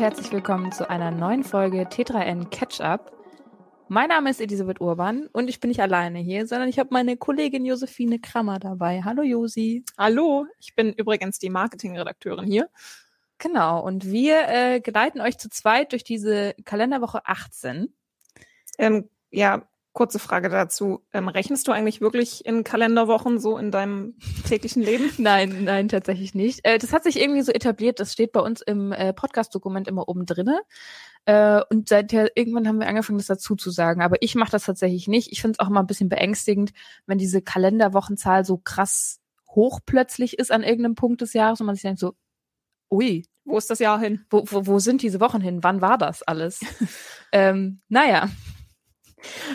herzlich willkommen zu einer neuen Folge T3N Catch Up. Mein Name ist Elisabeth Urban und ich bin nicht alleine hier, sondern ich habe meine Kollegin Josephine Krammer dabei. Hallo Josi. Hallo, ich bin übrigens die Marketingredakteurin hier. Genau, und wir äh, geleiten euch zu zweit durch diese Kalenderwoche 18. Ähm, ja, kurze Frage dazu. Ähm, rechnest du eigentlich wirklich in Kalenderwochen so in deinem täglichen Leben? nein, nein, tatsächlich nicht. Äh, das hat sich irgendwie so etabliert, das steht bei uns im äh, Podcast-Dokument immer oben drinne. Äh, und seither irgendwann haben wir angefangen, das dazu zu sagen. Aber ich mache das tatsächlich nicht. Ich finde es auch immer ein bisschen beängstigend, wenn diese Kalenderwochenzahl so krass hoch plötzlich ist an irgendeinem Punkt des Jahres und man sich denkt so, ui. Wo ist das Jahr hin? Wo, wo, wo sind diese Wochen hin? Wann war das alles? ähm, naja,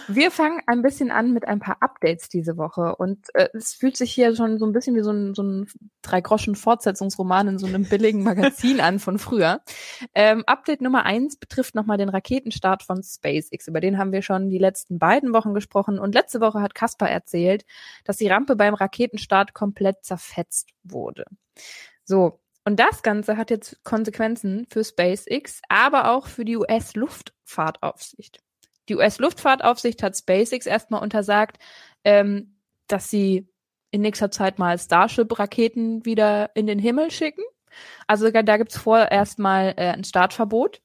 wir fangen ein bisschen an mit ein paar Updates diese Woche und äh, es fühlt sich hier schon so ein bisschen wie so ein, so ein Drei-Groschen-Fortsetzungsroman in so einem billigen Magazin an von früher. Ähm, Update Nummer eins betrifft nochmal den Raketenstart von SpaceX. Über den haben wir schon die letzten beiden Wochen gesprochen und letzte Woche hat Caspar erzählt, dass die Rampe beim Raketenstart komplett zerfetzt wurde. So, und das Ganze hat jetzt Konsequenzen für SpaceX, aber auch für die US-Luftfahrtaufsicht. Die US-Luftfahrtaufsicht hat SpaceX erstmal untersagt, ähm, dass sie in nächster Zeit mal Starship-Raketen wieder in den Himmel schicken. Also da gibt's vorerst mal äh, ein Startverbot.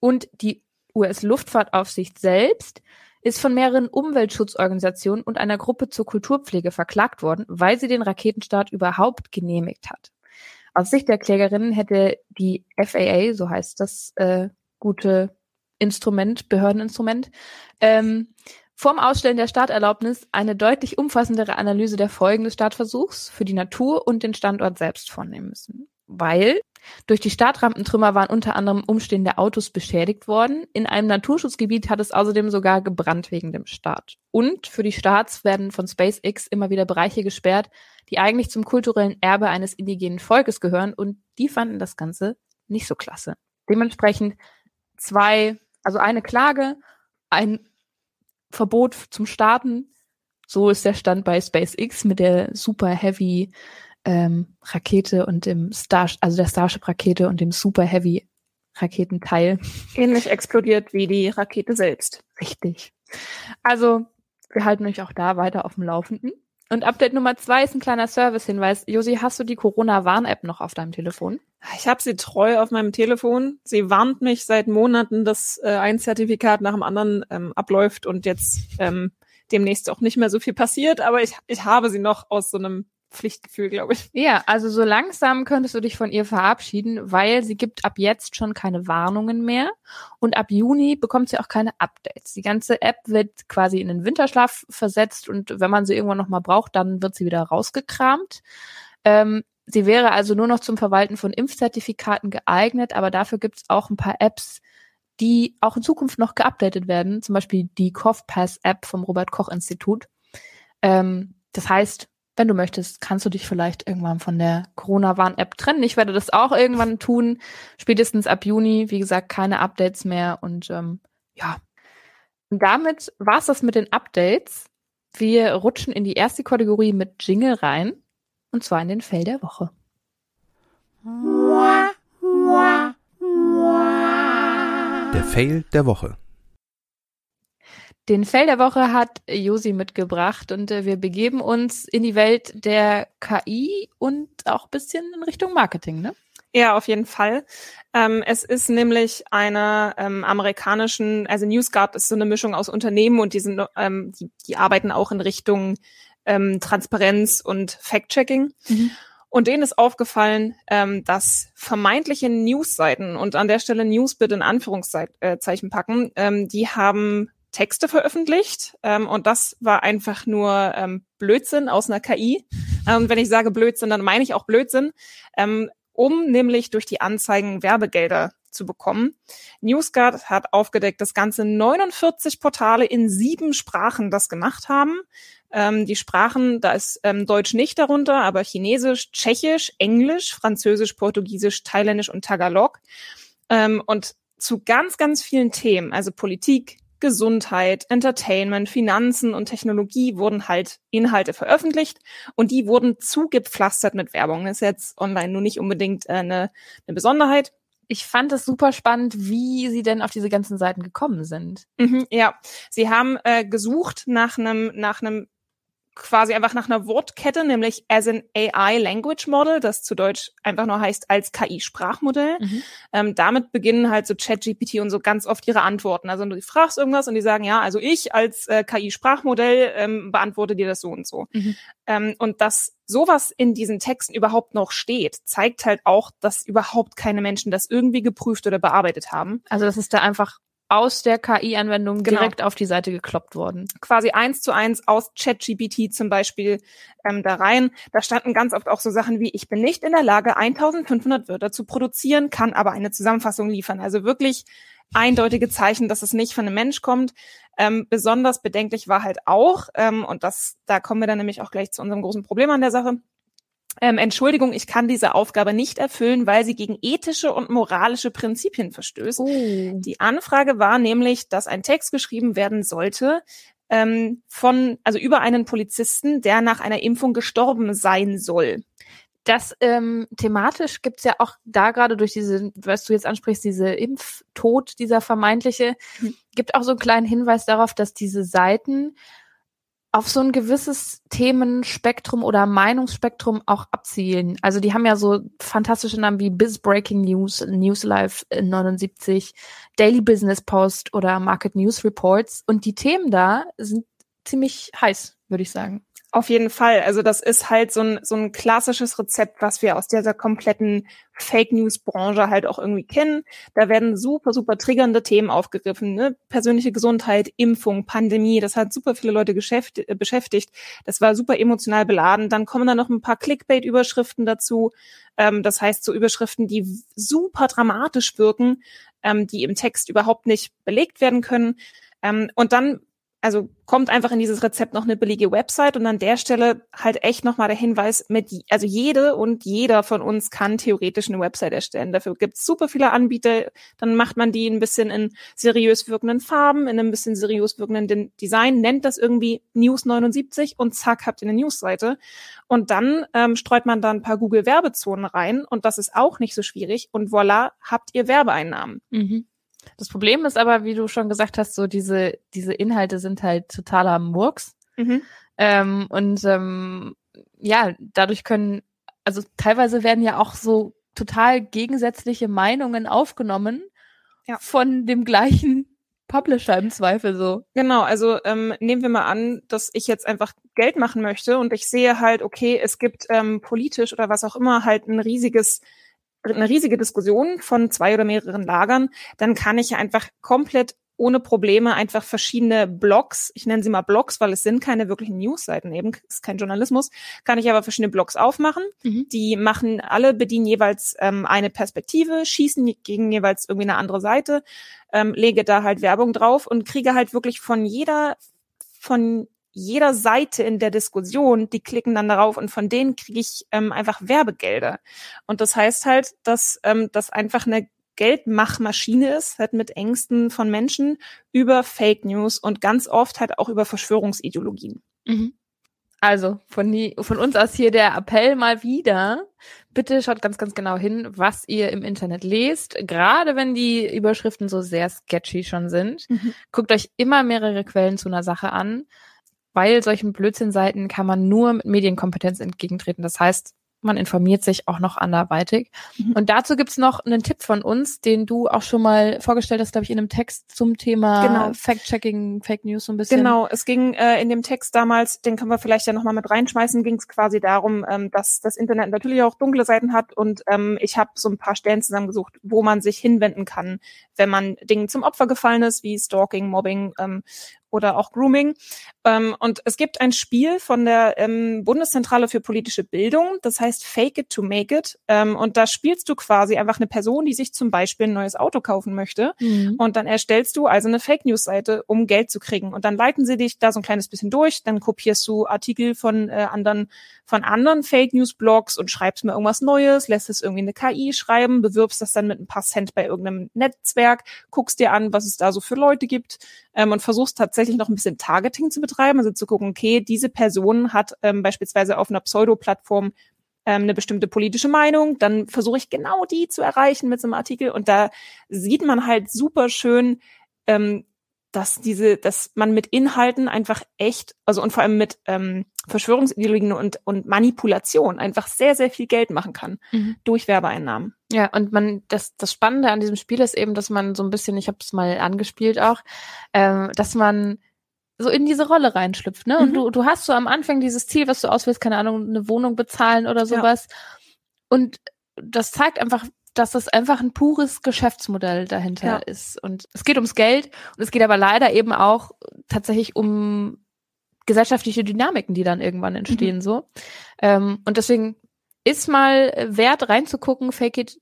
Und die US-Luftfahrtaufsicht selbst ist von mehreren Umweltschutzorganisationen und einer Gruppe zur Kulturpflege verklagt worden, weil sie den Raketenstart überhaupt genehmigt hat. Aus Sicht der Klägerinnen hätte die FAA, so heißt das äh, gute Instrument, Behördeninstrument, ähm, vorm Ausstellen der Starterlaubnis eine deutlich umfassendere Analyse der Folgen des Startversuchs für die Natur und den Standort selbst vornehmen müssen. Weil durch die Startrampentrümmer waren unter anderem umstehende Autos beschädigt worden. In einem Naturschutzgebiet hat es außerdem sogar gebrannt wegen dem Start. Und für die Starts werden von SpaceX immer wieder Bereiche gesperrt, die eigentlich zum kulturellen Erbe eines indigenen Volkes gehören und die fanden das Ganze nicht so klasse. Dementsprechend zwei also eine Klage, ein Verbot zum Starten. So ist der Stand bei SpaceX mit der Super Heavy ähm, Rakete und dem Star, also der Starship Rakete und dem Super Heavy Raketenteil. Ähnlich explodiert wie die Rakete selbst. Richtig. Also wir halten euch auch da weiter auf dem Laufenden. Und Update Nummer zwei ist ein kleiner Service-Hinweis. Josi, hast du die Corona-Warn-App noch auf deinem Telefon? Ich habe sie treu auf meinem Telefon. Sie warnt mich seit Monaten, dass äh, ein Zertifikat nach dem anderen ähm, abläuft und jetzt ähm, demnächst auch nicht mehr so viel passiert. Aber ich, ich habe sie noch aus so einem Pflichtgefühl, glaube ich. Ja, also so langsam könntest du dich von ihr verabschieden, weil sie gibt ab jetzt schon keine Warnungen mehr und ab Juni bekommt sie auch keine Updates. Die ganze App wird quasi in den Winterschlaf versetzt und wenn man sie irgendwann nochmal braucht, dann wird sie wieder rausgekramt. Ähm, sie wäre also nur noch zum Verwalten von Impfzertifikaten geeignet, aber dafür gibt es auch ein paar Apps, die auch in Zukunft noch geupdatet werden, zum Beispiel die CoughPass-App vom Robert Koch Institut. Ähm, das heißt, wenn du möchtest, kannst du dich vielleicht irgendwann von der Corona-Warn-App trennen. Ich werde das auch irgendwann tun, spätestens ab Juni. Wie gesagt, keine Updates mehr. Und ähm, ja, und damit war's das mit den Updates. Wir rutschen in die erste Kategorie mit Jingle rein. Und zwar in den Fell der Woche. Der Fail der Woche. Den Fell der Woche hat Josi mitgebracht und äh, wir begeben uns in die Welt der KI und auch ein bisschen in Richtung Marketing, ne? Ja, auf jeden Fall. Ähm, es ist nämlich einer ähm, amerikanischen, also NewsGuard ist so eine Mischung aus Unternehmen und die, sind, ähm, die, die arbeiten auch in Richtung ähm, Transparenz und Fact-Checking. Mhm. Und denen ist aufgefallen, ähm, dass vermeintliche Newsseiten und an der Stelle News bitte in Anführungszeichen packen, ähm, die haben Texte veröffentlicht ähm, und das war einfach nur ähm, Blödsinn aus einer KI. Und ähm, wenn ich sage Blödsinn, dann meine ich auch Blödsinn, ähm, um nämlich durch die Anzeigen Werbegelder zu bekommen. NewsGuard hat aufgedeckt, dass ganze 49 Portale in sieben Sprachen das gemacht haben. Ähm, die Sprachen, da ist ähm, Deutsch nicht darunter, aber Chinesisch, Tschechisch, Englisch, Französisch, Portugiesisch, Thailändisch und Tagalog. Ähm, und zu ganz, ganz vielen Themen, also Politik, Gesundheit, Entertainment, Finanzen und Technologie wurden halt Inhalte veröffentlicht und die wurden zugepflastert mit Werbung. Das ist jetzt online nur nicht unbedingt äh, eine, eine Besonderheit. ich fand es super spannend, wie sie denn auf diese ganzen Seiten gekommen sind. Mhm, ja, sie haben äh, gesucht nach einem nach einem quasi einfach nach einer Wortkette, nämlich as an AI Language Model, das zu Deutsch einfach nur heißt als KI-Sprachmodell. Mhm. Ähm, damit beginnen halt so ChatGPT und so ganz oft ihre Antworten. Also du fragst irgendwas und die sagen, ja, also ich als äh, KI-Sprachmodell ähm, beantworte dir das so und so. Mhm. Ähm, und dass sowas in diesen Texten überhaupt noch steht, zeigt halt auch, dass überhaupt keine Menschen das irgendwie geprüft oder bearbeitet haben. Also das ist da einfach aus der KI-Anwendung genau. direkt auf die Seite gekloppt worden. Quasi eins zu eins aus ChatGPT zum Beispiel ähm, da rein. Da standen ganz oft auch so Sachen wie, ich bin nicht in der Lage, 1500 Wörter zu produzieren, kann aber eine Zusammenfassung liefern. Also wirklich eindeutige Zeichen, dass es nicht von einem Mensch kommt. Ähm, besonders bedenklich war halt auch, ähm, und das, da kommen wir dann nämlich auch gleich zu unserem großen Problem an der Sache, ähm, Entschuldigung, ich kann diese Aufgabe nicht erfüllen, weil sie gegen ethische und moralische Prinzipien verstößt. Oh. Die Anfrage war nämlich, dass ein Text geschrieben werden sollte ähm, von, also über einen Polizisten, der nach einer Impfung gestorben sein soll. Das ähm, thematisch gibt's ja auch da gerade durch diese, was du jetzt ansprichst, diese Impftod, dieser vermeintliche, mhm. gibt auch so einen kleinen Hinweis darauf, dass diese Seiten auf so ein gewisses Themenspektrum oder Meinungsspektrum auch abzielen. Also die haben ja so fantastische Namen wie Biz Breaking News, News Live 79, Daily Business Post oder Market News Reports. Und die Themen da sind ziemlich heiß, würde ich sagen. Auf jeden Fall. Also das ist halt so ein, so ein klassisches Rezept, was wir aus dieser kompletten Fake News Branche halt auch irgendwie kennen. Da werden super, super triggernde Themen aufgegriffen. Ne? Persönliche Gesundheit, Impfung, Pandemie. Das hat super viele Leute äh, beschäftigt. Das war super emotional beladen. Dann kommen da noch ein paar Clickbait-Überschriften dazu. Ähm, das heißt so Überschriften, die super dramatisch wirken, ähm, die im Text überhaupt nicht belegt werden können. Ähm, und dann also kommt einfach in dieses Rezept noch eine billige Website und an der Stelle halt echt nochmal der Hinweis mit, also jede und jeder von uns kann theoretisch eine Website erstellen. Dafür gibt es super viele Anbieter. Dann macht man die ein bisschen in seriös wirkenden Farben, in einem bisschen seriös wirkenden Design, nennt das irgendwie News 79 und zack, habt ihr eine Newsseite. Und dann ähm, streut man da ein paar Google-Werbezonen rein und das ist auch nicht so schwierig und voila, habt ihr Werbeeinnahmen. Mhm. Das Problem ist aber, wie du schon gesagt hast, so diese, diese Inhalte sind halt totaler Murks. Mhm. Ähm, und ähm, ja, dadurch können, also teilweise werden ja auch so total gegensätzliche Meinungen aufgenommen ja. von dem gleichen Publisher im Zweifel so. Genau, also ähm, nehmen wir mal an, dass ich jetzt einfach Geld machen möchte und ich sehe halt, okay, es gibt ähm, politisch oder was auch immer halt ein riesiges eine riesige Diskussion von zwei oder mehreren Lagern, dann kann ich ja einfach komplett ohne Probleme einfach verschiedene Blogs, ich nenne sie mal Blogs, weil es sind keine wirklichen Newsseiten eben, ist kein Journalismus, kann ich aber verschiedene Blogs aufmachen. Mhm. Die machen alle, bedienen jeweils ähm, eine Perspektive, schießen gegen jeweils irgendwie eine andere Seite, ähm, lege da halt Werbung drauf und kriege halt wirklich von jeder, von jeder Seite in der Diskussion, die klicken dann darauf und von denen kriege ich ähm, einfach Werbegelder. Und das heißt halt, dass ähm, das einfach eine Geldmachmaschine ist, halt mit Ängsten von Menschen über Fake News und ganz oft halt auch über Verschwörungsideologien. Mhm. Also von, die, von uns aus hier der Appell mal wieder. Bitte schaut ganz, ganz genau hin, was ihr im Internet lest. Gerade wenn die Überschriften so sehr sketchy schon sind. Mhm. Guckt euch immer mehrere Quellen zu einer Sache an weil solchen Blödsinnseiten kann man nur mit Medienkompetenz entgegentreten. Das heißt, man informiert sich auch noch anderweitig. Mhm. Und dazu gibt's noch einen Tipp von uns, den du auch schon mal vorgestellt hast, glaube ich, in einem Text zum Thema genau. Fact-Checking, Fake News so ein bisschen. Genau, es ging äh, in dem Text damals, den können wir vielleicht ja nochmal mit reinschmeißen, ging es quasi darum, ähm, dass das Internet natürlich auch dunkle Seiten hat und ähm, ich habe so ein paar Stellen zusammengesucht, wo man sich hinwenden kann, wenn man Dingen zum Opfer gefallen ist, wie Stalking, Mobbing ähm, oder auch Grooming. Ähm, und es gibt ein Spiel von der ähm, Bundeszentrale für politische Bildung, das heißt Fake It to Make It. Ähm, und da spielst du quasi einfach eine Person, die sich zum Beispiel ein neues Auto kaufen möchte. Mhm. Und dann erstellst du also eine Fake News Seite, um Geld zu kriegen. Und dann leiten sie dich da so ein kleines bisschen durch. Dann kopierst du Artikel von äh, anderen von anderen Fake News Blogs und schreibst mir irgendwas Neues, lässt es irgendwie eine KI schreiben, bewirbst das dann mit ein paar Cent bei irgendeinem Netzwerk, guckst dir an, was es da so für Leute gibt ähm, und versuchst tatsächlich noch ein bisschen Targeting zu betreiben, also zu gucken, okay, diese Person hat ähm, beispielsweise auf einer Pseudo-Plattform ähm, eine bestimmte politische Meinung, dann versuche ich genau die zu erreichen mit so einem Artikel und da sieht man halt super schön, ähm, dass diese, dass man mit Inhalten einfach echt, also und vor allem mit ähm, Verschwörungsideologien und, und Manipulation einfach sehr, sehr viel Geld machen kann mhm. durch Werbeeinnahmen. Ja, und man, das, das Spannende an diesem Spiel ist eben, dass man so ein bisschen, ich habe es mal angespielt auch, äh, dass man so in diese Rolle reinschlüpft, ne? Und mhm. du, du hast so am Anfang dieses Ziel, was du auswählst, keine Ahnung, eine Wohnung bezahlen oder sowas. Ja. Und das zeigt einfach, dass das einfach ein pures Geschäftsmodell dahinter ja. ist. Und es geht ums Geld und es geht aber leider eben auch tatsächlich um gesellschaftliche Dynamiken, die dann irgendwann entstehen, mhm. so. Ähm, und deswegen ist mal wert reinzugucken, fake it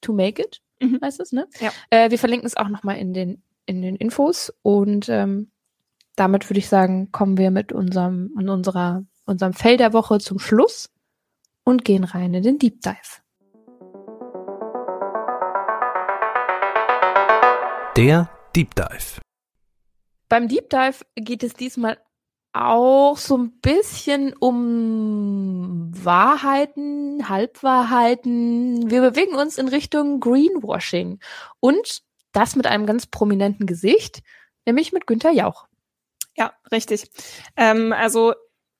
to make it, mhm. heißt es, ne? Ja. Äh, wir verlinken es auch nochmal in den, in den Infos und ähm, damit würde ich sagen, kommen wir mit unserem, in unserer, unserem Fell der Woche zum Schluss und gehen rein in den Deep Dive. Der Deep Dive. Beim Deep Dive geht es diesmal auch so ein bisschen um Wahrheiten, Halbwahrheiten. Wir bewegen uns in Richtung Greenwashing und das mit einem ganz prominenten Gesicht, nämlich mit Günther Jauch. Ja, richtig. Ähm, also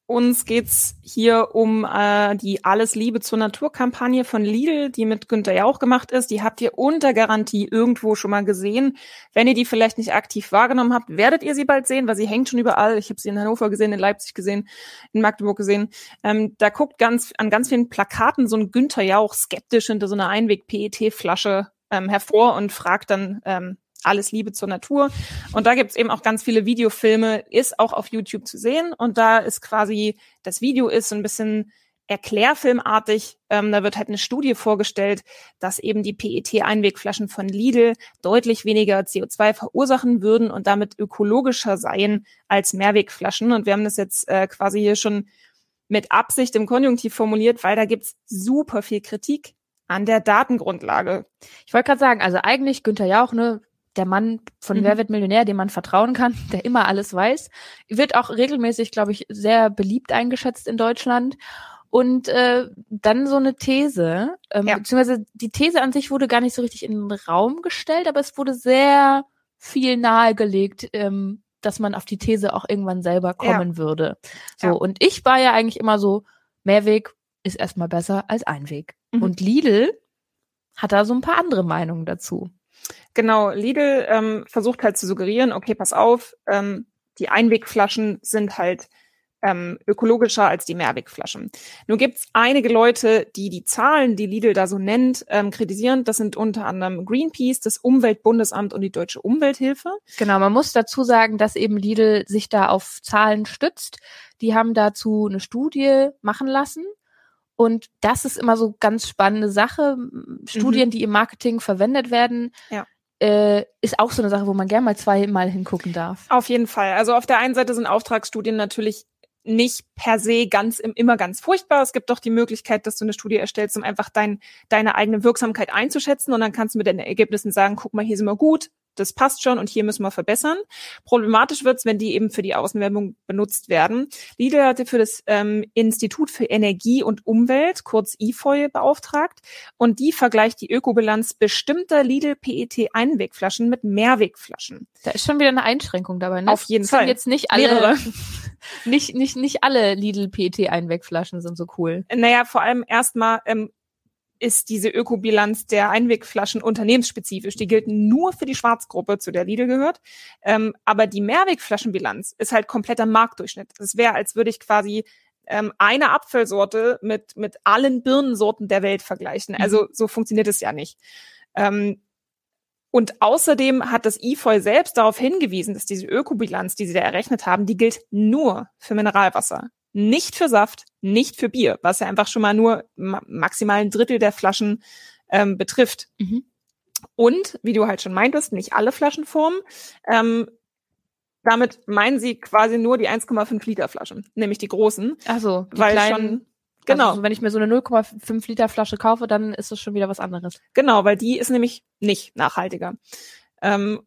uns geht's hier um äh, die Alles Liebe zur Natur-Kampagne von Lidl, die mit Günther Jauch gemacht ist. Die habt ihr unter Garantie irgendwo schon mal gesehen. Wenn ihr die vielleicht nicht aktiv wahrgenommen habt, werdet ihr sie bald sehen, weil sie hängt schon überall. Ich habe sie in Hannover gesehen, in Leipzig gesehen, in Magdeburg gesehen. Ähm, da guckt ganz an ganz vielen Plakaten so ein Günther Jauch skeptisch hinter so einer Einweg-PET-Flasche ähm, hervor und fragt dann, ähm, alles Liebe zur Natur. Und da gibt's eben auch ganz viele Videofilme, ist auch auf YouTube zu sehen. Und da ist quasi, das Video ist so ein bisschen erklärfilmartig. Ähm, da wird halt eine Studie vorgestellt, dass eben die PET-Einwegflaschen von Lidl deutlich weniger CO2 verursachen würden und damit ökologischer seien als Mehrwegflaschen. Und wir haben das jetzt äh, quasi hier schon mit Absicht im Konjunktiv formuliert, weil da gibt's super viel Kritik an der Datengrundlage. Ich wollte gerade sagen, also eigentlich Günther Jauch, ne, der Mann von mhm. Wer wird Millionär, dem man vertrauen kann, der immer alles weiß, wird auch regelmäßig, glaube ich, sehr beliebt eingeschätzt in Deutschland. Und äh, dann so eine These, ähm, ja. beziehungsweise die These an sich wurde gar nicht so richtig in den Raum gestellt, aber es wurde sehr viel nahegelegt, ähm, dass man auf die These auch irgendwann selber kommen ja. würde. So, ja. und ich war ja eigentlich immer so, Mehrweg ist erstmal besser als Einweg. Mhm. Und Lidl hat da so ein paar andere Meinungen dazu. Genau, Lidl ähm, versucht halt zu suggerieren, okay, pass auf, ähm, die Einwegflaschen sind halt ähm, ökologischer als die Mehrwegflaschen. Nun gibt's einige Leute, die die Zahlen, die Lidl da so nennt, ähm, kritisieren. Das sind unter anderem Greenpeace, das Umweltbundesamt und die Deutsche Umwelthilfe. Genau, man muss dazu sagen, dass eben Lidl sich da auf Zahlen stützt. Die haben dazu eine Studie machen lassen. Und das ist immer so ganz spannende Sache. Studien, mhm. die im Marketing verwendet werden, ja äh, ist auch so eine Sache, wo man gerne mal zweimal hingucken darf. Auf jeden Fall. Also auf der einen Seite sind Auftragsstudien natürlich nicht per se ganz immer ganz furchtbar. Es gibt doch die Möglichkeit, dass du eine Studie erstellst, um einfach dein, deine eigene Wirksamkeit einzuschätzen und dann kannst du mit den Ergebnissen sagen, guck mal, hier sind wir gut, das passt schon und hier müssen wir verbessern. Problematisch wird's, wenn die eben für die Außenwerbung benutzt werden. Lidl hatte für das ähm, Institut für Energie und Umwelt, kurz IFOI, beauftragt und die vergleicht die Ökobilanz bestimmter Lidl PET-Einwegflaschen mit Mehrwegflaschen. Da ist schon wieder eine Einschränkung dabei. Ne? Auf jeden das Fall. Sind jetzt nicht alle, Mehrere. nicht, nicht, nicht alle Lidl PET-Einwegflaschen sind so cool. Naja, vor allem erstmal ähm, ist diese Ökobilanz der Einwegflaschen unternehmensspezifisch. Die gilt nur für die Schwarzgruppe, zu der Lidl gehört. Ähm, aber die Mehrwegflaschenbilanz ist halt kompletter Marktdurchschnitt. Es wäre, als würde ich quasi ähm, eine Apfelsorte mit, mit allen Birnensorten der Welt vergleichen. Also mhm. so funktioniert es ja nicht. Ähm, und außerdem hat das IFOI selbst darauf hingewiesen, dass diese Ökobilanz, die sie da errechnet haben, die gilt nur für Mineralwasser nicht für Saft, nicht für Bier, was ja einfach schon mal nur maximal ein Drittel der Flaschen ähm, betrifft. Mhm. Und, wie du halt schon meintest, nicht alle Flaschenformen. Ähm, damit meinen sie quasi nur die 1,5 Liter Flaschen, nämlich die großen. Also, weil kleinen, schon Genau. Also, wenn ich mir so eine 0,5 Liter Flasche kaufe, dann ist das schon wieder was anderes. Genau, weil die ist nämlich nicht nachhaltiger. Ähm,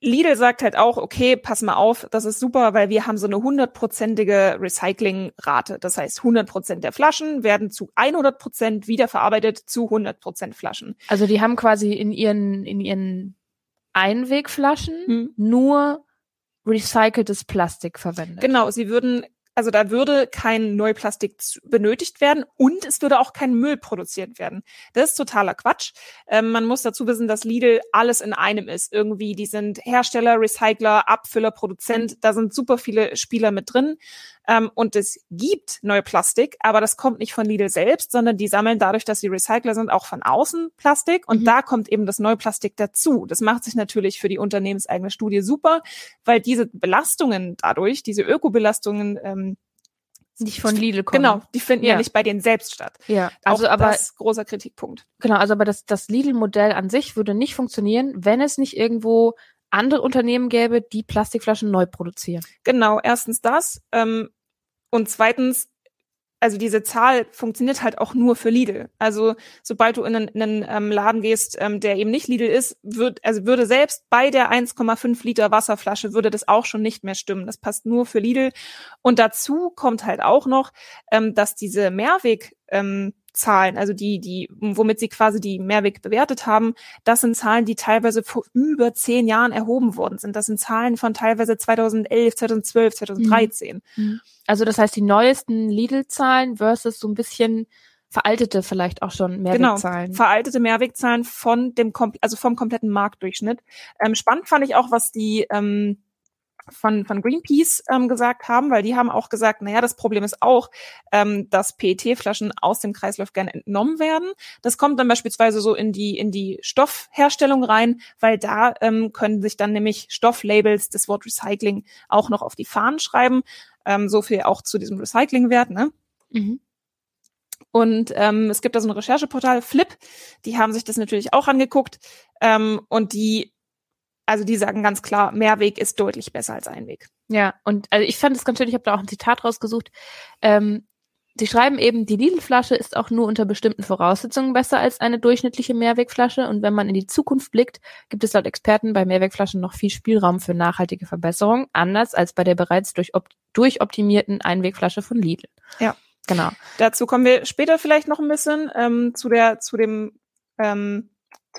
Lidl sagt halt auch, okay, pass mal auf, das ist super, weil wir haben so eine hundertprozentige Recyclingrate. Das heißt, 100 Prozent der Flaschen werden zu 100 Prozent wiederverarbeitet zu 100 Prozent Flaschen. Also die haben quasi in ihren, in ihren Einwegflaschen Hm. nur recyceltes Plastik verwendet. Genau, sie würden, also da würde kein Neuplastik benötigt werden und es würde auch kein Müll produziert werden. Das ist totaler Quatsch. Ähm, man muss dazu wissen, dass Lidl alles in einem ist. Irgendwie, die sind Hersteller, Recycler, Abfüller, Produzent. Da sind super viele Spieler mit drin. Ähm, und es gibt Neuplastik, aber das kommt nicht von Lidl selbst, sondern die sammeln dadurch, dass sie Recycler sind, auch von außen Plastik. Und Mhm. da kommt eben das Neuplastik dazu. Das macht sich natürlich für die unternehmenseigene Studie super, weil diese Belastungen dadurch, diese Ökobelastungen, ähm, Nicht von Lidl kommen. genau, die finden ja. Ja. nicht bei denen selbst statt. Ja, also auch aber das großer Kritikpunkt. genau, also aber das, das Lidl-Modell an sich würde nicht funktionieren, wenn es nicht irgendwo andere Unternehmen gäbe, die Plastikflaschen neu produzieren. Genau, erstens das ähm, und zweitens, also diese Zahl funktioniert halt auch nur für Lidl. Also sobald du in einen, in einen ähm, Laden gehst, ähm, der eben nicht Lidl ist, wird, also würde selbst bei der 1,5 Liter Wasserflasche würde das auch schon nicht mehr stimmen. Das passt nur für Lidl. Und dazu kommt halt auch noch, ähm, dass diese Mehrweg ähm, Zahlen, also die, die, womit sie quasi die Mehrweg bewertet haben, das sind Zahlen, die teilweise vor über zehn Jahren erhoben worden sind. Das sind Zahlen von teilweise 2011, 2012, 2013. Also das heißt, die neuesten Lidl-Zahlen versus so ein bisschen veraltete vielleicht auch schon Genau, Mehrwegzahlen. veraltete Mehrwegzahlen von dem, also vom kompletten Marktdurchschnitt. Ähm, spannend fand ich auch, was die ähm, von, von Greenpeace ähm, gesagt haben, weil die haben auch gesagt, naja, das Problem ist auch, ähm, dass PET-Flaschen aus dem Kreislauf gerne entnommen werden. Das kommt dann beispielsweise so in die, in die Stoffherstellung rein, weil da ähm, können sich dann nämlich Stofflabels das Wort Recycling auch noch auf die Fahnen schreiben. Ähm, so viel auch zu diesem Recyclingwert, ne? Mhm. Und ähm, es gibt da so ein Rechercheportal, Flip, die haben sich das natürlich auch angeguckt ähm, und die, also die sagen ganz klar, Mehrweg ist deutlich besser als Einweg. Ja, und also ich fand es ganz schön, ich habe da auch ein Zitat rausgesucht. Ähm, sie schreiben eben, die Lidl-Flasche ist auch nur unter bestimmten Voraussetzungen besser als eine durchschnittliche Mehrwegflasche. Und wenn man in die Zukunft blickt, gibt es laut Experten bei Mehrwegflaschen noch viel Spielraum für nachhaltige Verbesserungen, anders als bei der bereits durch op durchoptimierten Einwegflasche von Lidl. Ja. Genau. Dazu kommen wir später vielleicht noch ein bisschen ähm, zu der, zu dem, ähm,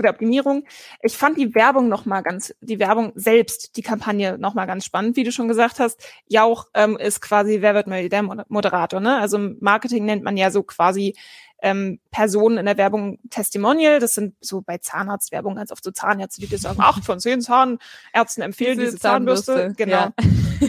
zu. Ich fand die Werbung noch mal ganz, die Werbung selbst, die Kampagne noch mal ganz spannend, wie du schon gesagt hast. Jauch ähm, ist quasi, wer wird der Moderator, ne? Also Marketing nennt man ja so quasi ähm, Personen in der Werbung Testimonial. Das sind so bei Zahnarztwerbung ganz oft so Zahnärzte, die dir sagen, acht von zehn Zahnärzten empfehlen diese, Diese Zahnbürste. Zahnbürste, Genau. ja.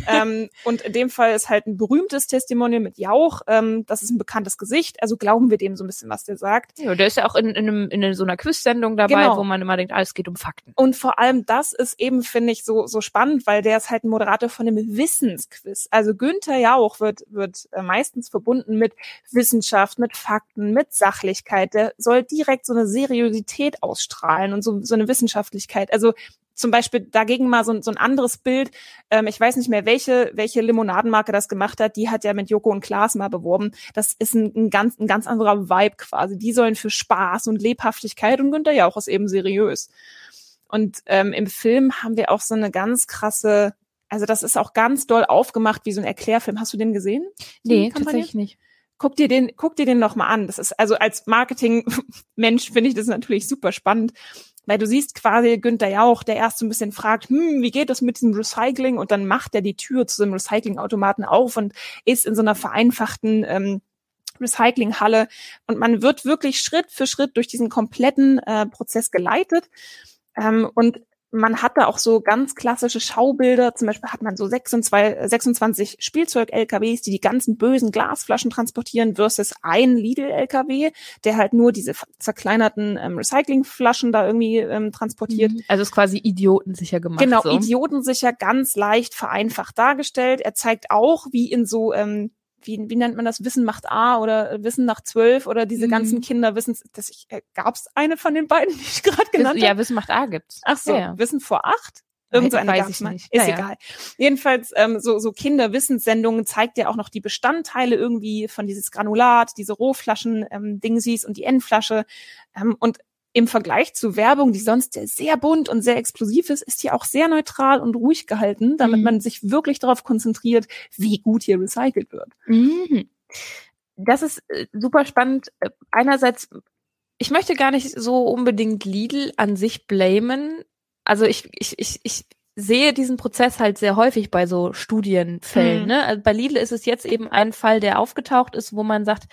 ähm, und in dem Fall ist halt ein berühmtes Testimonial mit Jauch. Ähm, das ist ein bekanntes Gesicht. Also glauben wir dem so ein bisschen, was der sagt. Ja, der ist ja auch in, in, einem, in so einer Quiz-Sendung dabei, Genau. wo man immer denkt, alles geht um Fakten. Und vor allem das ist eben, finde ich, so, so spannend, weil der ist halt ein Moderator von einem Wissensquiz. Also Günther Jauch wird, wird äh, meistens verbunden mit Wissenschaft, mit Fakten, mit Sachlichkeit. Der soll direkt so eine Seriosität ausstrahlen und so, so eine Wissenschaftlichkeit. Also zum Beispiel dagegen mal so, ein- so ein anderes Bild. Ähm, ich weiß nicht mehr, welche, welche Limonadenmarke das gemacht hat. Die hat ja mit Joko und Klaas mal beworben. Das ist ein, ein, ganz, ein ganz anderer Vibe quasi. Die sollen für Spaß und Lebhaftigkeit und Günther Jauch ist eben seriös. Und ähm, im Film haben wir auch so eine ganz krasse, also das ist auch ganz doll aufgemacht wie so ein Erklärfilm. Hast du den gesehen? Nee, tatsächlich nicht. Guck dir den, guck dir den noch mal an. Das ist also als Marketing-Mensch finde ich das natürlich super spannend, weil du siehst quasi Günther Jauch, der erst so ein bisschen fragt, hm, wie geht das mit diesem Recycling? Und dann macht er die Tür zu einem Recyclingautomaten auf und ist in so einer vereinfachten ähm, Recyclinghalle und man wird wirklich Schritt für Schritt durch diesen kompletten äh, Prozess geleitet ähm, und man hat da auch so ganz klassische Schaubilder. Zum Beispiel hat man so 26, 26 Spielzeug-LKWs, die die ganzen bösen Glasflaschen transportieren, versus ein Lidl-LKW, der halt nur diese zerkleinerten ähm, Recyclingflaschen da irgendwie ähm, transportiert. Mhm. Also ist quasi idiotensicher gemacht. Genau, so. idiotensicher, ganz leicht vereinfacht dargestellt. Er zeigt auch, wie in so, ähm, wie, wie nennt man das, Wissen macht A oder Wissen nach zwölf oder diese Mhm. ganzen Kinderwissens, das ich, äh, gab es eine von den beiden, die ich gerade genannt habe? ja, Wissen macht A gibt's. Ach so, Ja, ja. Wissen vor acht? Irgend so eine Weiß gab's ich nicht. Ist Naja. egal. Jedenfalls, ähm, so, so Kinderwissenssendungen zeigt ja auch noch die Bestandteile irgendwie von dieses Granulat, diese Rohflaschen, ähm, Dingsies und die Endflasche. Ähm, und im Vergleich zu Werbung, die sonst sehr bunt und sehr explosiv ist, ist hier auch sehr neutral und ruhig gehalten, damit mhm. man sich wirklich darauf konzentriert, wie gut hier recycelt wird. Mhm. Das ist äh, super spannend. Äh, einerseits, ich möchte gar nicht so unbedingt Lidl an sich blamen. Also ich, ich, ich, ich sehe diesen Prozess halt sehr häufig bei so Studienfällen. Mhm. Ne? Also bei Lidl ist es jetzt eben ein Fall, der aufgetaucht ist, wo man sagt,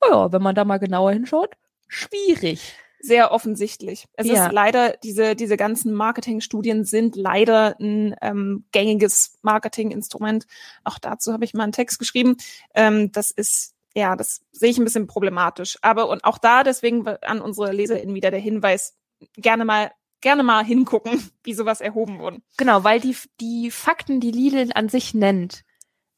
oh ja, wenn man da mal genauer hinschaut, schwierig sehr offensichtlich. Es ja. ist leider, diese, diese ganzen Marketingstudien sind leider ein ähm, gängiges Marketinginstrument. Auch dazu habe ich mal einen Text geschrieben. Ähm, das ist, ja, das sehe ich ein bisschen problematisch. Aber und auch da deswegen an unsere LeserInnen wieder der Hinweis, gerne mal gerne mal hingucken, wie sowas erhoben wurden. Genau, weil die, die Fakten, die Lidl an sich nennt,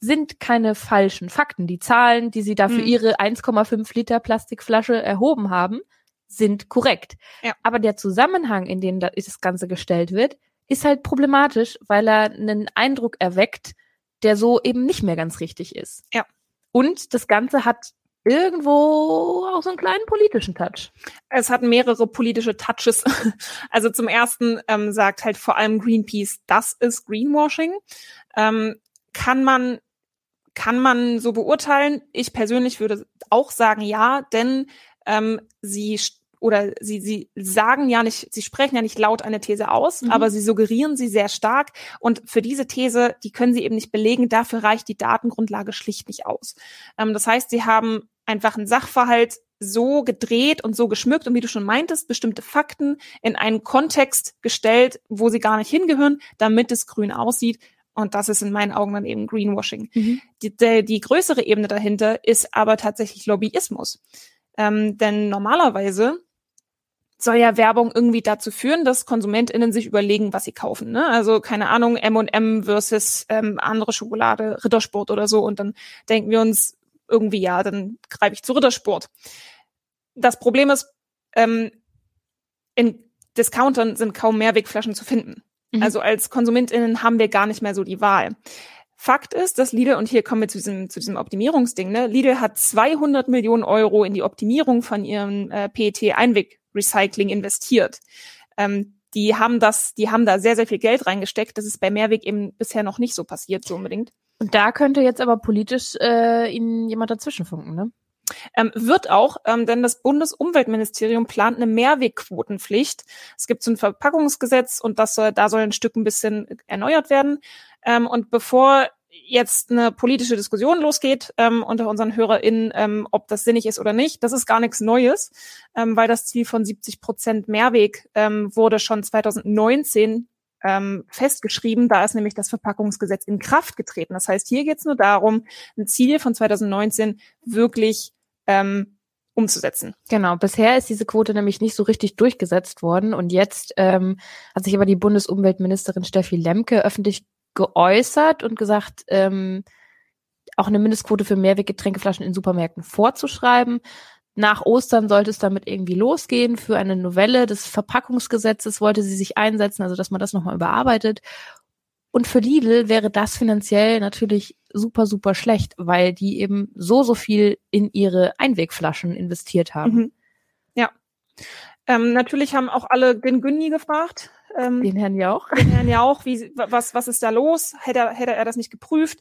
sind keine falschen Fakten. Die Zahlen, die sie da für hm. ihre 1,5 Liter Plastikflasche erhoben haben, sind korrekt. Ja. Aber der Zusammenhang, in dem das Ganze gestellt wird, ist halt problematisch, weil er einen Eindruck erweckt, der so eben nicht mehr ganz richtig ist. Ja. Und das Ganze hat irgendwo auch so einen kleinen politischen Touch. Es hat mehrere politische Touches. Also zum ersten ähm, sagt halt vor allem Greenpeace, das ist Greenwashing. Ähm, kann man kann man so beurteilen? Ich persönlich würde auch sagen ja, denn ähm, sie oder sie, sie sagen ja nicht, sie sprechen ja nicht laut eine These aus, mhm. aber sie suggerieren sie sehr stark. Und für diese These, die können sie eben nicht belegen, dafür reicht die Datengrundlage schlicht nicht aus. Ähm, das heißt, sie haben einfach einen Sachverhalt so gedreht und so geschmückt und wie du schon meintest, bestimmte Fakten in einen Kontext gestellt, wo sie gar nicht hingehören, damit es grün aussieht. Und das ist in meinen Augen dann eben Greenwashing. Mhm. Die, die, die größere Ebene dahinter ist aber tatsächlich Lobbyismus. Ähm, denn normalerweise soll ja Werbung irgendwie dazu führen, dass KonsumentInnen sich überlegen, was sie kaufen. Ne? Also keine Ahnung, M&M versus ähm, andere Schokolade, Rittersport oder so. Und dann denken wir uns irgendwie, ja, dann greife ich zu Rittersport. Das Problem ist, ähm, in Discountern sind kaum Mehrwegflaschen zu finden. Mhm. Also als KonsumentInnen haben wir gar nicht mehr so die Wahl. Fakt ist, dass Lidl, und hier kommen wir zu diesem, zu diesem Optimierungsding, ne? Lidl hat 200 Millionen Euro in die Optimierung von ihrem äh, PET-Einweg-Recycling investiert. Ähm, die haben das, die haben da sehr, sehr viel Geld reingesteckt. Das ist bei Mehrweg eben bisher noch nicht so passiert, so unbedingt. Und da könnte jetzt aber politisch äh, ihnen jemand dazwischenfunken, ne? Ähm, wird auch, ähm, denn das Bundesumweltministerium plant eine Mehrwegquotenpflicht. Es gibt so ein Verpackungsgesetz und das soll, da soll ein Stück ein bisschen erneuert werden. Ähm, und bevor jetzt eine politische Diskussion losgeht ähm, unter unseren HörerInnen, ähm, ob das sinnig ist oder nicht. Das ist gar nichts Neues, ähm, weil das Ziel von 70 Prozent Mehrweg ähm, wurde schon 2019 ähm, festgeschrieben. Da ist nämlich das Verpackungsgesetz in Kraft getreten. Das heißt, hier geht es nur darum, ein Ziel von 2019 wirklich ähm, umzusetzen. Genau, bisher ist diese Quote nämlich nicht so richtig durchgesetzt worden und jetzt ähm, hat sich aber die Bundesumweltministerin Steffi Lemke öffentlich geäußert und gesagt, ähm, auch eine Mindestquote für Mehrweggetränkeflaschen in Supermärkten vorzuschreiben. Nach Ostern sollte es damit irgendwie losgehen. Für eine Novelle des Verpackungsgesetzes wollte sie sich einsetzen, also dass man das nochmal überarbeitet. Und für Lidl wäre das finanziell natürlich super, super schlecht, weil die eben so, so viel in ihre Einwegflaschen investiert haben. Mhm. Ja. Ähm, natürlich haben auch alle den Günni gefragt. Ähm, den Herrn Jauch. Den Herrn Jauch, wie, was, was ist da los? Hätte er, hätte er das nicht geprüft?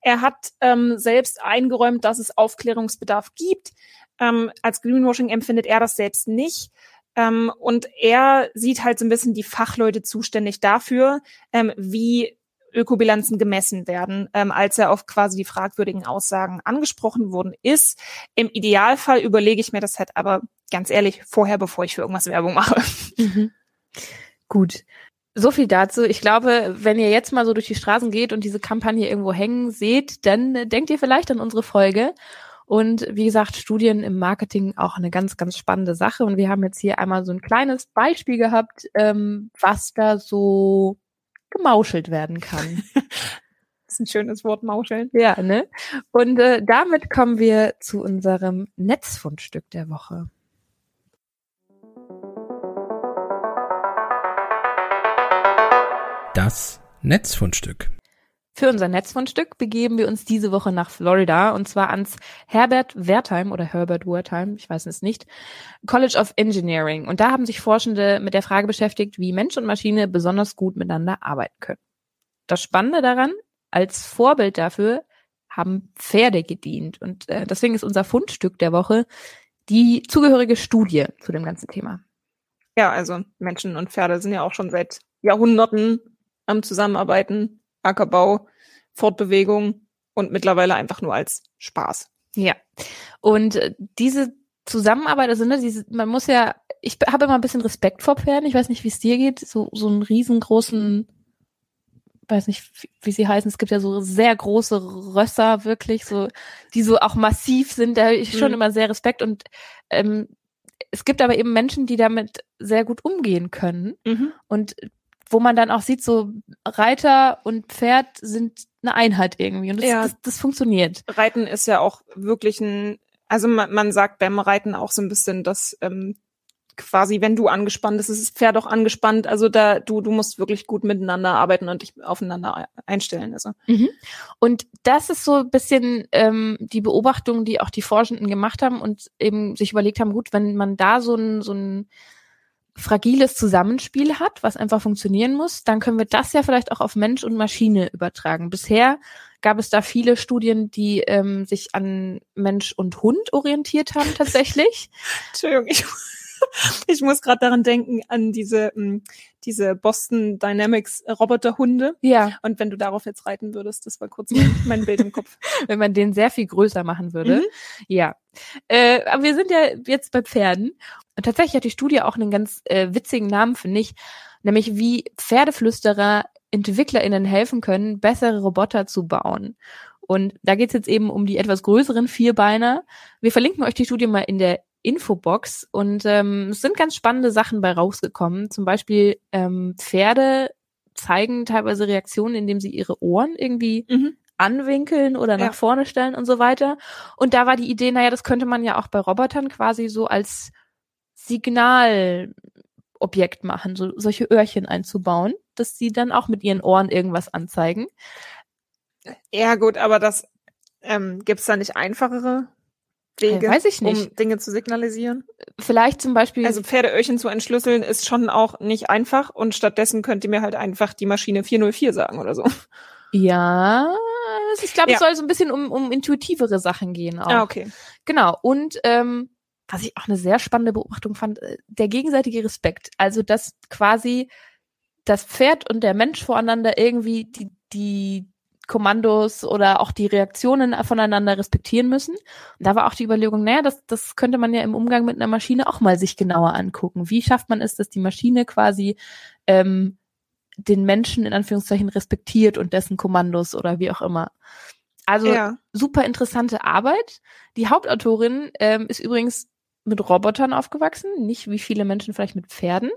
Er hat ähm, selbst eingeräumt, dass es Aufklärungsbedarf gibt. Ähm, als Greenwashing empfindet er das selbst nicht. Ähm, und er sieht halt so ein bisschen die Fachleute zuständig dafür, ähm, wie Ökobilanzen gemessen werden, ähm, als er auf quasi die fragwürdigen Aussagen angesprochen worden ist. Im Idealfall überlege ich mir das halt aber ganz ehrlich vorher, bevor ich für irgendwas Werbung mache. Mhm. Gut. So viel dazu. Ich glaube, wenn ihr jetzt mal so durch die Straßen geht und diese Kampagne irgendwo hängen seht, dann äh, denkt ihr vielleicht an unsere Folge. Und wie gesagt, Studien im Marketing auch eine ganz, ganz spannende Sache. Und wir haben jetzt hier einmal so ein kleines Beispiel gehabt, ähm, was da so gemauschelt werden kann. das ist ein schönes Wort, mauscheln. Ja, ne? Und äh, damit kommen wir zu unserem Netzfundstück der Woche. Das Netzfundstück. Für unser Netzfundstück begeben wir uns diese Woche nach Florida und zwar ans Herbert Wertheim oder Herbert Wertheim, ich weiß es nicht, College of Engineering. Und da haben sich Forschende mit der Frage beschäftigt, wie Mensch und Maschine besonders gut miteinander arbeiten können. Das Spannende daran, als Vorbild dafür haben Pferde gedient. Und äh, deswegen ist unser Fundstück der Woche die zugehörige Studie zu dem ganzen Thema. Ja, also Menschen und Pferde sind ja auch schon seit Jahrhunderten am Zusammenarbeiten, Ackerbau, Fortbewegung und mittlerweile einfach nur als Spaß. Ja. Und äh, diese Zusammenarbeit, also ne, diese, man muss ja, ich habe immer ein bisschen Respekt vor Pferden. Ich weiß nicht, wie es dir geht, so so einen riesengroßen weiß nicht, wie sie heißen, es gibt ja so sehr große Rösser, wirklich, so, die so auch massiv sind, da habe ich schon mhm. immer sehr Respekt und ähm, es gibt aber eben Menschen, die damit sehr gut umgehen können mhm. und wo man dann auch sieht, so Reiter und Pferd sind eine Einheit irgendwie und das, ja. das, das funktioniert. Reiten ist ja auch wirklich ein, also man, man sagt beim Reiten auch so ein bisschen, dass ähm, quasi, wenn du angespannt bist, ist das Pferd auch angespannt. Also da, du, du musst wirklich gut miteinander arbeiten und dich aufeinander einstellen. Also. Mhm. Und das ist so ein bisschen ähm, die Beobachtung, die auch die Forschenden gemacht haben und eben sich überlegt haben, gut, wenn man da so ein, so ein fragiles Zusammenspiel hat, was einfach funktionieren muss, dann können wir das ja vielleicht auch auf Mensch und Maschine übertragen. Bisher gab es da viele Studien, die ähm, sich an Mensch und Hund orientiert haben tatsächlich. Entschuldigung, ich ich muss gerade daran denken, an diese, mh, hm, diese Boston Dynamics Roboterhunde. Ja. Und wenn du darauf jetzt reiten würdest, das war kurz mein, mein Bild im Kopf. wenn man den sehr viel größer machen würde. Mhm. Ja. Äh, aber wir sind ja jetzt bei Pferden. Und tatsächlich hat die Studie auch einen ganz äh, witzigen Namen, finde ich. Nämlich wie Pferdeflüsterer EntwicklerInnen helfen können, bessere Roboter zu bauen. Und da geht's jetzt eben um die etwas größeren Vierbeiner. Wir verlinken euch die Studie mal in der Infobox und ähm, es sind ganz spannende Sachen bei rausgekommen. Zum Beispiel ähm, Pferde zeigen teilweise Reaktionen, indem sie ihre Ohren irgendwie mhm. anwinkeln oder nach ja. vorne stellen und so weiter. Und da war die Idee, naja, das könnte man ja auch bei Robotern quasi so als Signalobjekt machen, so solche Öhrchen einzubauen, dass sie dann auch mit ihren Ohren irgendwas anzeigen. Ja, gut, aber das ähm, gibt es da nicht einfachere Wege, weiß ich nicht. um Dinge zu signalisieren? Vielleicht zum Beispiel. Also Pferdeöhrchen zu entschlüsseln ist schon auch nicht einfach und stattdessen könnt ihr mir halt einfach die Maschine 404 sagen oder so. Ja, ich glaube, ja. es soll so ein bisschen um, um intuitivere Sachen gehen auch. Ah, okay. Genau. Und ähm, was ich auch eine sehr spannende Beobachtung fand, äh, der gegenseitige Respekt. Also, dass quasi das Pferd und der Mensch voreinander irgendwie die, die Kommandos oder auch die Reaktionen voneinander respektieren müssen. Und da war auch die Überlegung, naja, das, das könnte man ja im Umgang mit einer Maschine auch mal sich genauer angucken. Wie schafft man es, dass die Maschine quasi ähm, den Menschen in Anführungszeichen respektiert und dessen Kommandos oder wie auch immer. Also ja. super interessante Arbeit. Die Hauptautorin ähm, ist übrigens mit Robotern aufgewachsen, nicht wie viele Menschen vielleicht mit Pferden.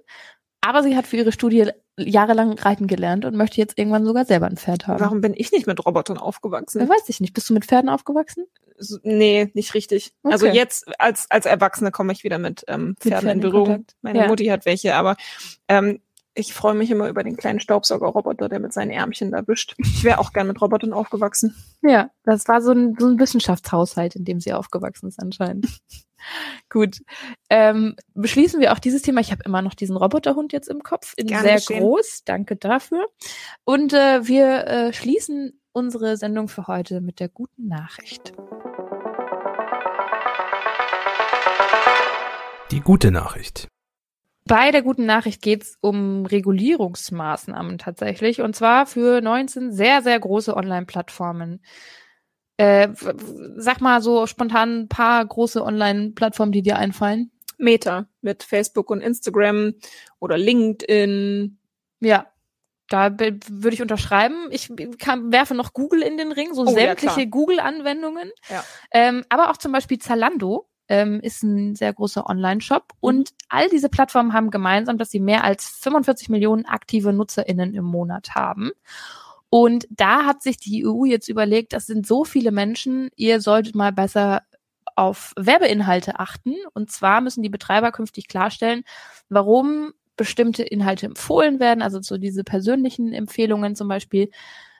Aber sie hat für ihre Studie jahrelang reiten gelernt und möchte jetzt irgendwann sogar selber ein Pferd haben. Warum bin ich nicht mit Robotern aufgewachsen? Ja, weiß ich nicht. Bist du mit Pferden aufgewachsen? So, nee, nicht richtig. Okay. Also jetzt als als Erwachsene komme ich wieder mit ähm, Pferden, mit Pferden in Berührung. In Meine ja. Mutti hat welche, aber ähm, ich freue mich immer über den kleinen Staubsaugerroboter, der mit seinen Ärmchen da wischt. Ich wäre auch gern mit Robotern aufgewachsen. Ja, das war so ein, so ein Wissenschaftshaushalt, in dem sie aufgewachsen ist anscheinend. Gut. Ähm, beschließen wir auch dieses Thema. Ich habe immer noch diesen Roboterhund jetzt im Kopf. In Gerne sehr geschehen. groß. Danke dafür. Und äh, wir äh, schließen unsere Sendung für heute mit der guten Nachricht. Die gute Nachricht. Bei der guten Nachricht geht's um Regulierungsmaßnahmen tatsächlich. Und zwar für 19 sehr, sehr große Online-Plattformen. Äh, sag mal so spontan ein paar große Online-Plattformen, die dir einfallen. Meta mit Facebook und Instagram oder LinkedIn. Ja, da würde ich unterschreiben. Ich kann, werfe noch Google in den Ring, so oh, sämtliche ja, Google-Anwendungen. Ja. Ähm, aber auch zum Beispiel Zalando ähm, ist ein sehr großer Online-Shop. Mhm. Und all diese Plattformen haben gemeinsam, dass sie mehr als 45 Millionen aktive NutzerInnen im Monat haben. Und da hat sich die EU jetzt überlegt, das sind so viele Menschen, ihr solltet mal besser auf Werbeinhalte achten. Und zwar müssen die Betreiber künftig klarstellen, warum bestimmte Inhalte empfohlen werden, also so diese persönlichen Empfehlungen zum Beispiel,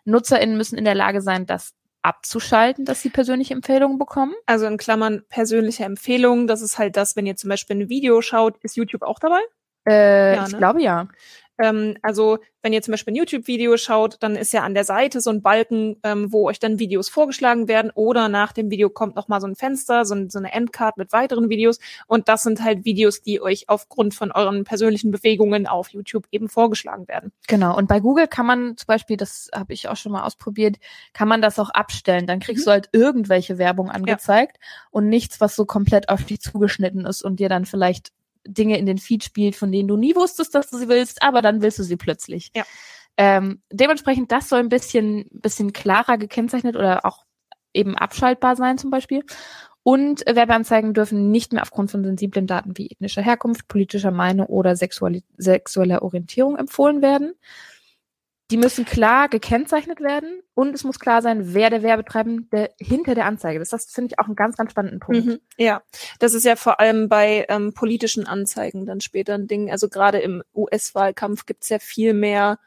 NutzerInnen müssen in der Lage sein, das abzuschalten, dass sie persönliche Empfehlungen bekommen. Also in Klammern persönliche Empfehlungen, das ist halt das, wenn ihr zum Beispiel ein Video schaut, ist YouTube auch dabei? Äh, Ja, Ich ne? glaube ja. Ähm, also wenn ihr zum Beispiel ein YouTube-Video schaut, dann ist ja an der Seite so ein Balken, ähm, wo euch dann Videos vorgeschlagen werden oder nach dem Video kommt noch mal so ein Fenster, so, ein, so eine Endcard mit weiteren Videos und das sind halt Videos, die euch aufgrund von euren persönlichen Bewegungen auf YouTube eben vorgeschlagen werden. Genau. Und bei Google kann man zum Beispiel, das habe ich auch schon mal ausprobiert, kann man das auch abstellen. Dann kriegst Mhm. du halt irgendwelche Werbung angezeigt und nichts, was so komplett auf dich zugeschnitten ist und dir dann vielleicht Dinge in den Feed spielt, von denen du nie wusstest, dass du sie willst, aber dann willst du sie plötzlich. Ja. Ähm, dementsprechend, das soll ein bisschen, bisschen klarer gekennzeichnet oder auch eben abschaltbar sein zum Beispiel. Und Werbeanzeigen dürfen nicht mehr aufgrund von sensiblen Daten wie ethnischer Herkunft, politischer Meinung oder sexueller Orientierung empfohlen werden. Die müssen klar gekennzeichnet werden und es muss klar sein, wer der Werbetreibende hinter der Anzeige ist. Das finde ich auch einen ganz, ganz spannenden Punkt. Mhm. Ja, das ist ja vor allem bei ähm, politischen Anzeigen dann später ein Ding. Also gerade im US-Wahlkampf gibt's ja viel mehr,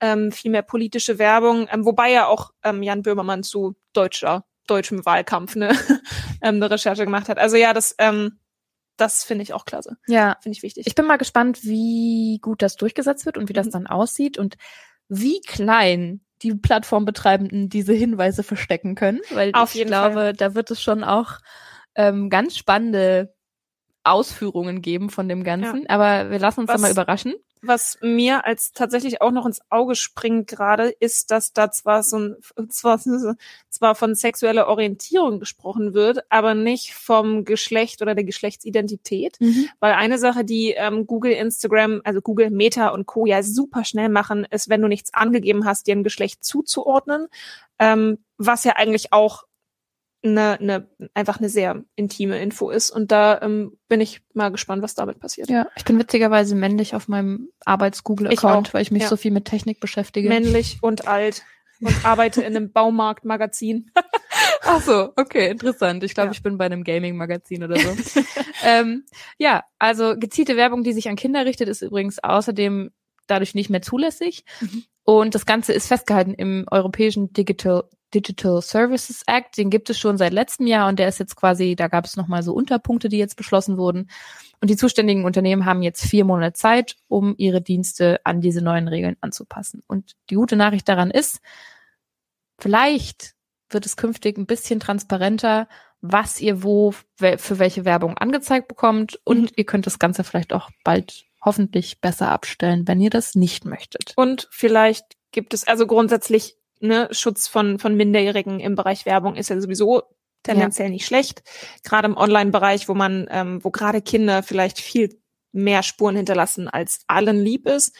ähm, viel mehr politische Werbung, ähm, wobei ja auch ähm, Jan Böhmermann zu deutscher, deutschem Wahlkampf ne, ähm, eine Recherche gemacht hat. Also ja, das, ähm, das finde ich auch klasse. Ja, Finde ich wichtig. ich bin mal gespannt, wie gut das durchgesetzt wird und wie das Mhm. dann aussieht und wie klein die Plattformbetreibenden diese Hinweise verstecken können, weil Auf ich glaube, Fall. da wird es schon auch ähm, ganz spannende Ausführungen geben von dem Ganzen. Aber wir lassen uns da Was- mal überraschen. Was mir als tatsächlich auch noch ins Auge springt gerade, ist, dass da zwar so ein, zwar, zwar von sexueller Orientierung gesprochen wird, aber nicht vom Geschlecht oder der Geschlechtsidentität. Weil eine Sache, die ähm, Google, Instagram, also Google, Meta und Co. ja super schnell machen, ist, wenn du nichts angegeben hast, dir ein Geschlecht zuzuordnen, ähm, was ja eigentlich auch eine, eine, einfach eine sehr intime Info ist. Und da ähm, bin ich mal gespannt, was damit passiert. Ja, ich bin witzigerweise männlich auf meinem Arbeits-Google-Account, weil ich mich ja. so viel mit Technik beschäftige. Männlich und alt und arbeite in einem Baumarktmagazin. Ach so, okay, interessant. Ich glaube, Ja. ich bin bei einem Gaming-Magazin oder so. ähm, ja, also gezielte Werbung, die sich an Kinder richtet, ist übrigens außerdem dadurch nicht mehr zulässig. Mhm. Und das Ganze ist festgehalten im Europäischen Digital Digital Services Act. Den gibt es schon seit letztem Jahr und der ist jetzt quasi, da gab es nochmal so Unterpunkte, die jetzt beschlossen wurden. Und die zuständigen Unternehmen haben jetzt vier Monate Zeit, um ihre Dienste an diese neuen Regeln anzupassen. Und die gute Nachricht daran ist, vielleicht wird es künftig ein bisschen transparenter, was ihr wo für welche Werbung angezeigt bekommt und Mhm. ihr könnt das Ganze vielleicht auch bald hoffentlich besser abstellen, wenn ihr das nicht möchtet. Und vielleicht gibt es also grundsätzlich ne, Schutz von, von Minderjährigen im Bereich Werbung ist ja sowieso tendenziell nicht schlecht. Gerade im Online-Bereich, wo man, ähm, wo gerade Kinder vielleicht viel mehr Spuren hinterlassen, als allen lieb ist.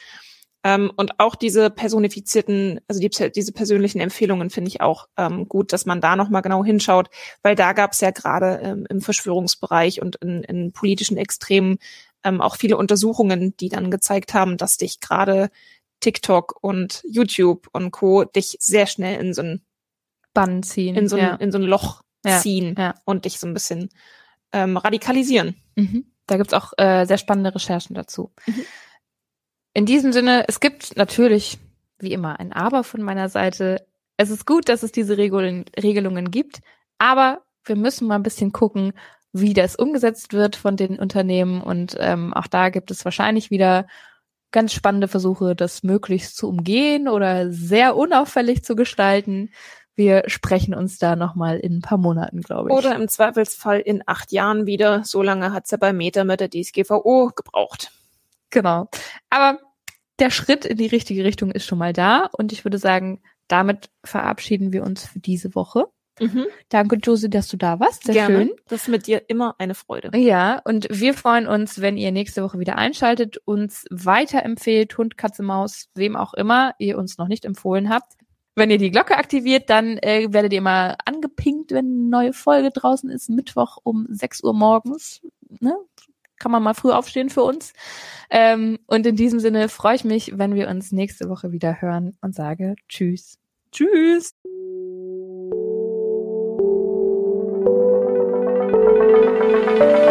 Ähm, und auch diese personifizierten, also die, diese persönlichen Empfehlungen finde ich auch ähm, gut, dass man da nochmal genau hinschaut, weil da gab es ja gerade ähm, im Verschwörungsbereich und in, in politischen Extremen ähm, auch viele Untersuchungen, die dann gezeigt haben, dass dich gerade TikTok und YouTube und Co. dich sehr schnell in so ein, Bann ziehen. in so ein, ja. in so ein Loch Ja, ziehen ja. und dich so ein bisschen ähm, radikalisieren. Mhm. Da gibt's auch äh, sehr spannende Recherchen dazu. Mhm. In diesem Sinne, es gibt natürlich, wie immer, ein Aber von meiner Seite. Es ist gut, dass es diese Regeln, Regelungen gibt, aber wir müssen mal ein bisschen gucken, wie das umgesetzt wird von den Unternehmen. Und ähm, auch da gibt es wahrscheinlich wieder ganz spannende Versuche, das möglichst zu umgehen oder sehr unauffällig zu gestalten. Wir sprechen uns da nochmal in ein paar Monaten, glaube ich. Oder im Zweifelsfall in acht Jahren wieder. So lange hat's ja bei Meta mit der DSGVO gebraucht. Genau. Aber der Schritt in die richtige Richtung ist schon mal da und ich würde sagen, damit verabschieden wir uns für diese Woche. Danke, Josie, dass du da warst. Sehr Gerne. schön. Das ist mit dir immer eine Freude. Ja, und wir freuen uns, wenn ihr nächste Woche wieder einschaltet, uns weiterempfehlt, Hund, Katze, Maus, wem auch immer ihr uns noch nicht empfohlen habt. Wenn ihr die Glocke aktiviert, dann äh, werdet ihr mal angepinkt, wenn eine neue Folge draußen ist, Mittwoch um 6 Uhr morgens. Ne? Kann man mal früh aufstehen für uns. Ähm, und in diesem Sinne freue ich mich, wenn wir uns nächste Woche wieder hören und sage Tschüss. Tschüss. Música